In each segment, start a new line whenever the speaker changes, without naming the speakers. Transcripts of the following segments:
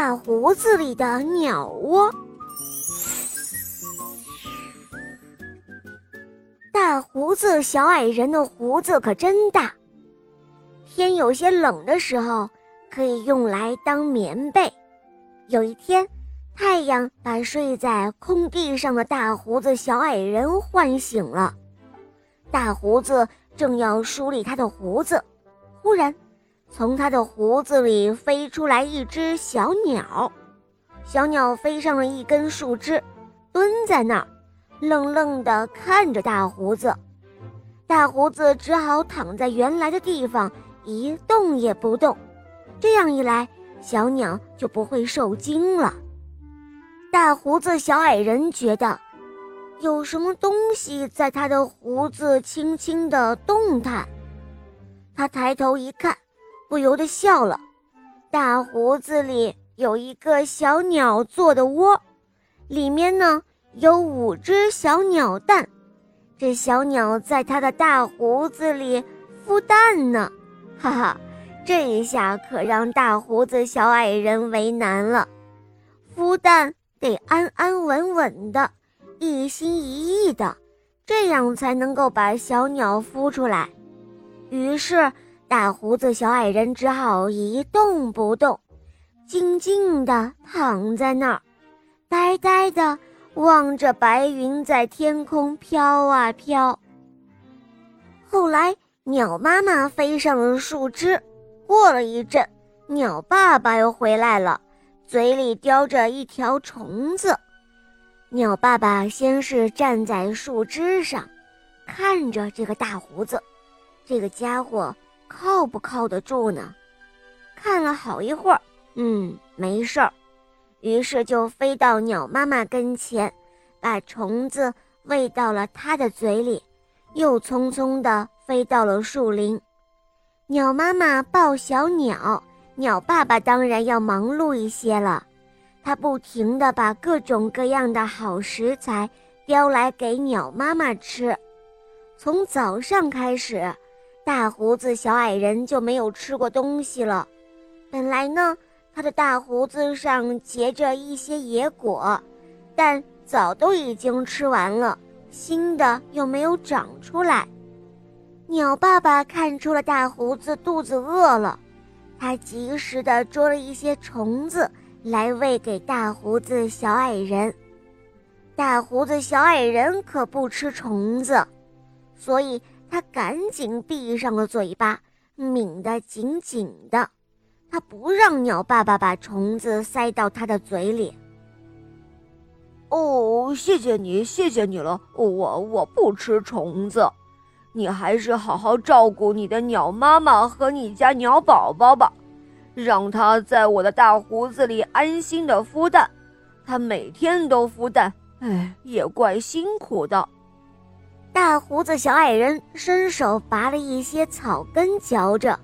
大胡子里的鸟窝。大胡子小矮人的胡子可真大，天有些冷的时候，可以用来当棉被。有一天，太阳把睡在空地上的大胡子小矮人唤醒了。大胡子正要梳理他的胡子，忽然，从他的胡子里飞出来一只小鸟。小鸟飞上了一根树枝，蹲在那儿，愣愣地看着大胡子。大胡子只好躺在原来的地方，一动也不动。这样一来，小鸟就不会受惊了。大胡子小矮人觉得。有什么东西在他的胡子轻轻地动弹？他抬头一看，不由得笑了。大胡子里有一个小鸟做的窝，里面呢有五只小鸟蛋。这小鸟在他的大胡子里孵蛋呢，哈哈！这一下可让大胡子小矮人为难了。孵蛋得安安稳稳的。一心一意的，这样才能够把小鸟孵出来。于是，大胡子小矮人只好一动不动，静静地躺在那儿，呆呆地望着白云在天空飘啊飘。后来，鸟妈妈飞上了树枝，过了一阵，鸟爸爸又回来了，嘴里叼着一条虫子。鸟爸爸先是站在树枝上，看着这个大胡子，这个家伙靠不靠得住呢？看了好一会儿，嗯，没事儿，于是就飞到鸟妈妈跟前，把虫子喂到了它的嘴里，又匆匆地飞到了树林。鸟妈妈抱小鸟，鸟爸爸当然要忙碌一些了。他不停地把各种各样的好食材叼来给鸟妈妈吃。从早上开始，大胡子小矮人就没有吃过东西了。本来呢，他的大胡子上结着一些野果，但早都已经吃完了，新的又没有长出来。鸟爸爸看出了大胡子肚子饿了，他及时地捉了一些虫子。来喂给大胡子小矮人，大胡子小矮人可不吃虫子，所以他赶紧闭上了嘴巴，抿得紧紧的。他不让鸟爸爸把虫子塞到他的嘴里。
哦，谢谢你，谢谢你了。我我不吃虫子，你还是好好照顾你的鸟妈妈和你家鸟宝宝吧。让它在我的大胡子里安心的孵蛋，它每天都孵蛋，哎，也怪辛苦的。
大胡子小矮人伸手拔了一些草根嚼着，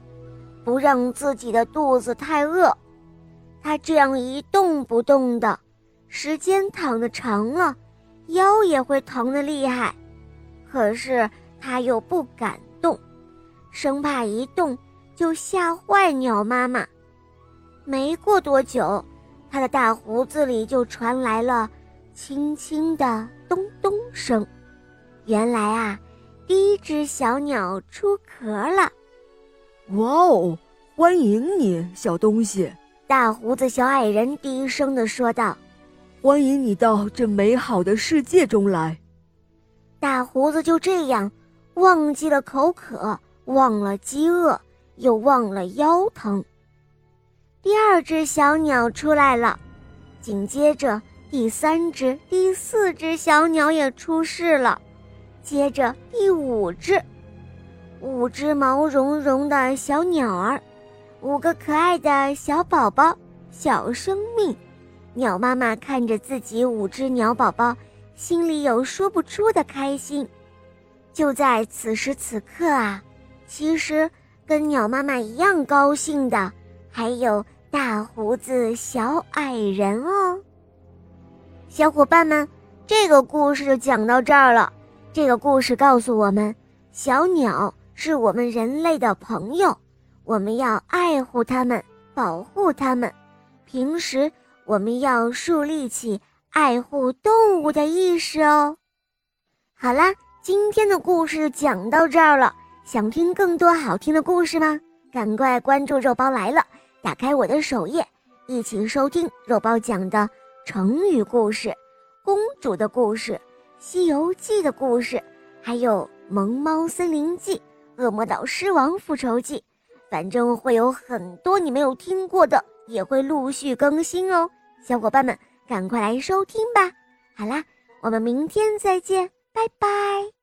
不让自己的肚子太饿。他这样一动不动的，时间躺得长了，腰也会疼得厉害。可是他又不敢动，生怕一动就吓坏鸟妈妈。没过多久，他的大胡子里就传来了轻轻的咚咚声。原来啊，第一只小鸟出壳了。
哇哦，欢迎你，小东西！
大胡子小矮人低声地说道：“
欢迎你到这美好的世界中来。”
大胡子就这样忘记了口渴，忘了饥饿，又忘了腰疼。第二只小鸟出来了，紧接着第三只、第四只小鸟也出世了，接着第五只，五只毛茸茸的小鸟儿，五个可爱的小宝宝、小生命。鸟妈妈看着自己五只鸟宝宝，心里有说不出的开心。就在此时此刻啊，其实跟鸟妈妈一样高兴的还有。大胡子小矮人哦，小伙伴们，这个故事就讲到这儿了。这个故事告诉我们，小鸟是我们人类的朋友，我们要爱护它们，保护它们。平时我们要树立起爱护动物的意识哦。好啦，今天的故事讲到这儿了。想听更多好听的故事吗？赶快关注“肉包来了”，打开我的首页，一起收听肉包讲的成语故事、公主的故事、《西游记》的故事，还有《萌猫森林记》《恶魔岛狮王复仇记》。反正会有很多你没有听过的，也会陆续更新哦。小伙伴们，赶快来收听吧！好啦，我们明天再见，拜拜。